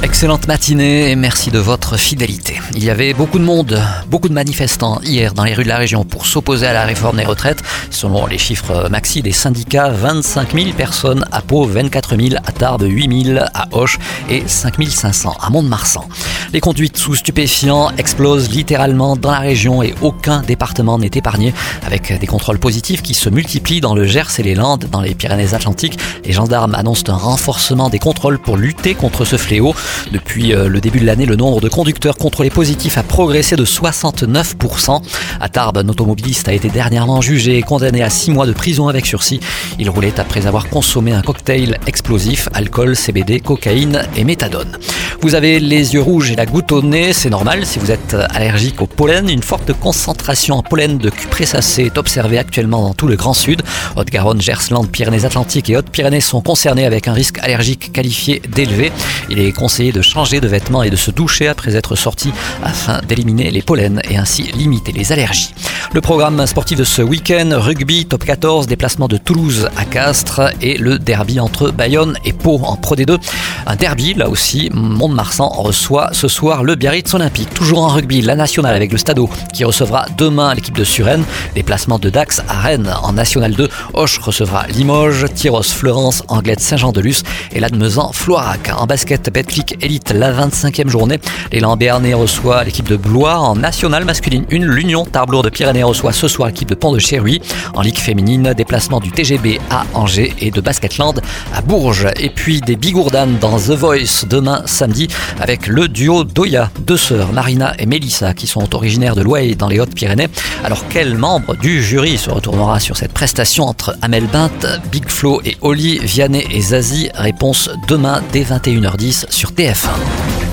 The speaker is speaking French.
Excellente matinée et merci de votre fidélité. Il y avait beaucoup de monde, beaucoup de manifestants hier dans les rues de la région pour s'opposer à la réforme des retraites. Selon les chiffres maxi des syndicats, 25 000 personnes à Pau, 24 000 à Tarbes, 8 000 à Hoche et 5 500 à Mont-de-Marsan. Les conduites sous stupéfiants explosent littéralement dans la région et aucun département n'est épargné avec des contrôles positifs qui se multiplient dans le Gers et les Landes, dans les Pyrénées-Atlantiques. Les gendarmes annoncent un renforcement des contrôles pour lutter contre ce fléau. Depuis euh, le début de l'année, le nombre de conducteurs contrôlés positifs a progressé de 69%. À Tarbes, un automobiliste a été dernièrement jugé et condamné à 6 mois de prison avec sursis. Il roulait après avoir consommé un cocktail explosif, alcool, CBD, cocaïne et méthadone. Vous avez les yeux rouges et la goutte au nez, c'est normal si vous êtes allergique au pollen. Une forte concentration en pollen de cupressacée est observée actuellement dans tout le Grand Sud. Haute-Garonne, Gersland, Pyrénées-Atlantiques et Hautes-Pyrénées sont concernés avec un risque allergique qualifié d'élevé. Il est de changer de vêtements et de se doucher après être sorti afin d'éliminer les pollens et ainsi limiter les allergies. Le programme sportif de ce week-end, rugby, top 14, déplacement de Toulouse à Castres et le derby entre Bayonne et Pau en Pro D2. Un derby, là aussi, Mont-de-Marsan reçoit ce soir le Biarritz Olympique. Toujours en rugby, la nationale avec le Stadeau qui recevra demain l'équipe de Suresnes. Déplacement de Dax à Rennes en National 2. Hoche recevra Limoges, Tyros, Florence, Anglette, Saint-Jean-de-Luz et l'Admezan, Floirac. En basket, Betclic Elite, la 25e journée. L'élan Béarnais reçoit l'équipe de Blois en nationale masculine. Une, l'Union Tarblour de Pyrénées reçoit ce soir l'équipe de Pont de Chéruy. En Ligue féminine, déplacement du TGB à Angers et de Basketland à Bourges. Et puis des Bigourdanes dans The Voice demain samedi avec le duo Doya, deux sœurs, Marina et Mélissa, qui sont originaires de Loye dans les Hautes-Pyrénées. Alors quel membre du jury se retournera sur cette prestation entre Amel Bint, Big Flo et Oli, Vianney et Zazie? Réponse demain dès 21h10 sur 对方。